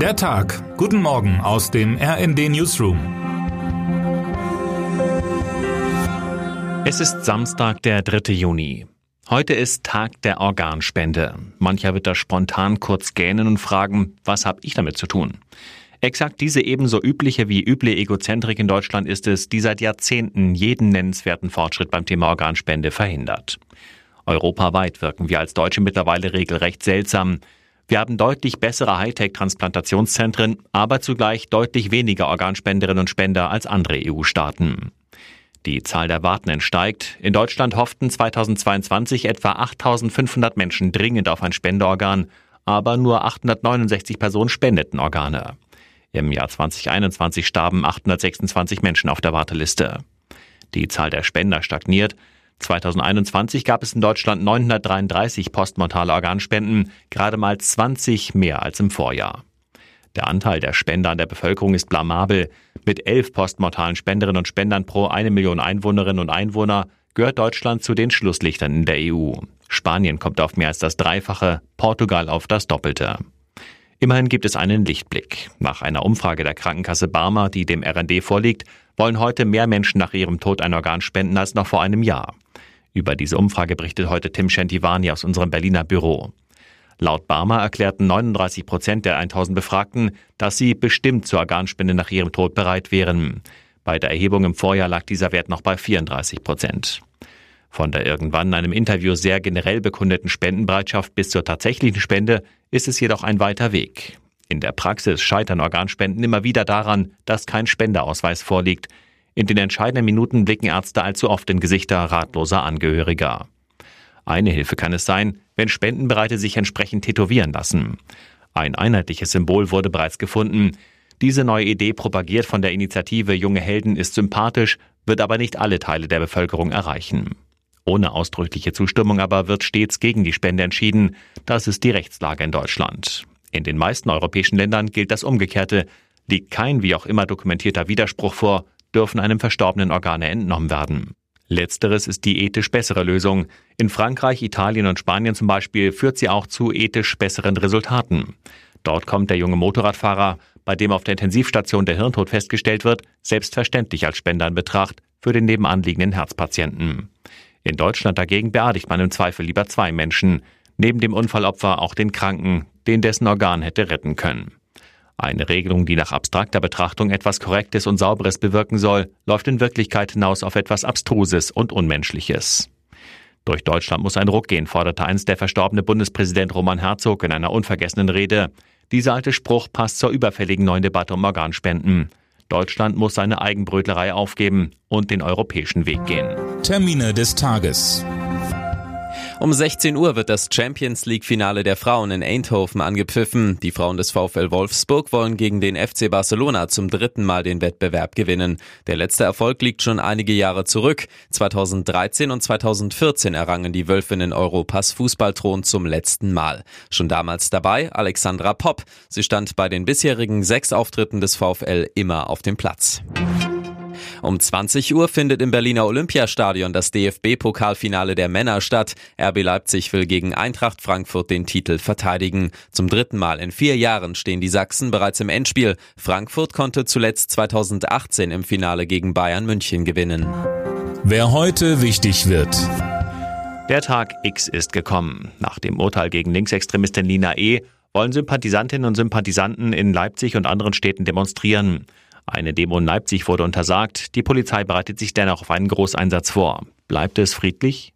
Der Tag. Guten Morgen aus dem RND Newsroom. Es ist Samstag, der 3. Juni. Heute ist Tag der Organspende. Mancher wird da spontan kurz gähnen und fragen, was habe ich damit zu tun? Exakt diese ebenso übliche wie üble Egozentrik in Deutschland ist es, die seit Jahrzehnten jeden nennenswerten Fortschritt beim Thema Organspende verhindert. Europaweit wirken wir als Deutsche mittlerweile regelrecht seltsam. Wir haben deutlich bessere Hightech-Transplantationszentren, aber zugleich deutlich weniger Organspenderinnen und Spender als andere EU-Staaten. Die Zahl der Wartenden steigt. In Deutschland hofften 2022 etwa 8500 Menschen dringend auf ein Spendeorgan, aber nur 869 Personen spendeten Organe. Im Jahr 2021 starben 826 Menschen auf der Warteliste. Die Zahl der Spender stagniert. 2021 gab es in Deutschland 933 postmortale Organspenden, gerade mal 20 mehr als im Vorjahr. Der Anteil der Spender an der Bevölkerung ist blamabel. Mit elf postmortalen Spenderinnen und Spendern pro eine Million Einwohnerinnen und Einwohner gehört Deutschland zu den Schlusslichtern in der EU. Spanien kommt auf mehr als das Dreifache, Portugal auf das Doppelte. Immerhin gibt es einen Lichtblick. Nach einer Umfrage der Krankenkasse Barmer, die dem RND vorliegt, wollen heute mehr Menschen nach ihrem Tod ein Organ spenden als noch vor einem Jahr. Über diese Umfrage berichtet heute Tim Schentivani aus unserem Berliner Büro. Laut Barmer erklärten 39 Prozent der 1000 Befragten, dass sie bestimmt zur Organspende nach ihrem Tod bereit wären. Bei der Erhebung im Vorjahr lag dieser Wert noch bei 34 Prozent. Von der irgendwann in einem Interview sehr generell bekundeten Spendenbereitschaft bis zur tatsächlichen Spende ist es jedoch ein weiter Weg. In der Praxis scheitern Organspenden immer wieder daran, dass kein Spendeausweis vorliegt, in den entscheidenden Minuten blicken Ärzte allzu oft in Gesichter ratloser Angehöriger. Eine Hilfe kann es sein, wenn Spendenbereite sich entsprechend tätowieren lassen. Ein einheitliches Symbol wurde bereits gefunden. Diese neue Idee propagiert von der Initiative Junge Helden ist sympathisch, wird aber nicht alle Teile der Bevölkerung erreichen. Ohne ausdrückliche Zustimmung aber wird stets gegen die Spende entschieden. Das ist die Rechtslage in Deutschland. In den meisten europäischen Ländern gilt das Umgekehrte. Liegt kein wie auch immer dokumentierter Widerspruch vor, dürfen einem verstorbenen Organe entnommen werden. Letzteres ist die ethisch bessere Lösung. In Frankreich, Italien und Spanien zum Beispiel führt sie auch zu ethisch besseren Resultaten. Dort kommt der junge Motorradfahrer, bei dem auf der Intensivstation der Hirntod festgestellt wird, selbstverständlich als Spender in Betracht für den nebenanliegenden Herzpatienten. In Deutschland dagegen beerdigt man im Zweifel lieber zwei Menschen, neben dem Unfallopfer auch den Kranken, den dessen Organ hätte retten können. Eine Regelung, die nach abstrakter Betrachtung etwas Korrektes und Sauberes bewirken soll, läuft in Wirklichkeit hinaus auf etwas Abstruses und Unmenschliches. Durch Deutschland muss ein Ruck gehen, forderte einst der verstorbene Bundespräsident Roman Herzog in einer unvergessenen Rede. Dieser alte Spruch passt zur überfälligen neuen Debatte um Organspenden. Deutschland muss seine Eigenbrötlerei aufgeben und den europäischen Weg gehen. Termine des Tages. Um 16 Uhr wird das Champions League-Finale der Frauen in Eindhoven angepfiffen. Die Frauen des VfL Wolfsburg wollen gegen den FC Barcelona zum dritten Mal den Wettbewerb gewinnen. Der letzte Erfolg liegt schon einige Jahre zurück. 2013 und 2014 errangen die Wölfinnen Europas Fußballthron zum letzten Mal. Schon damals dabei Alexandra Popp. Sie stand bei den bisherigen sechs Auftritten des VfL immer auf dem Platz. Um 20 Uhr findet im Berliner Olympiastadion das DFB-Pokalfinale der Männer statt. RB Leipzig will gegen Eintracht Frankfurt den Titel verteidigen. Zum dritten Mal in vier Jahren stehen die Sachsen bereits im Endspiel. Frankfurt konnte zuletzt 2018 im Finale gegen Bayern München gewinnen. Wer heute wichtig wird. Der Tag X ist gekommen. Nach dem Urteil gegen Linksextremistin Lina E. wollen Sympathisantinnen und Sympathisanten in Leipzig und anderen Städten demonstrieren. Eine Demo in Leipzig wurde untersagt. Die Polizei bereitet sich dennoch auf einen Großeinsatz vor. Bleibt es friedlich?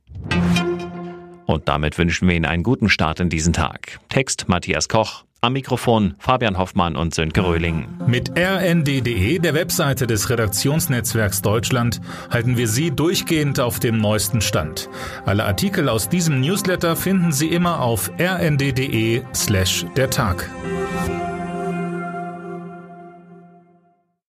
Und damit wünschen wir Ihnen einen guten Start in diesen Tag. Text Matthias Koch. Am Mikrofon Fabian Hoffmann und Sönke Röhling. Mit rnd.de, der Webseite des Redaktionsnetzwerks Deutschland, halten wir Sie durchgehend auf dem neuesten Stand. Alle Artikel aus diesem Newsletter finden Sie immer auf rnd.de slash der Tag.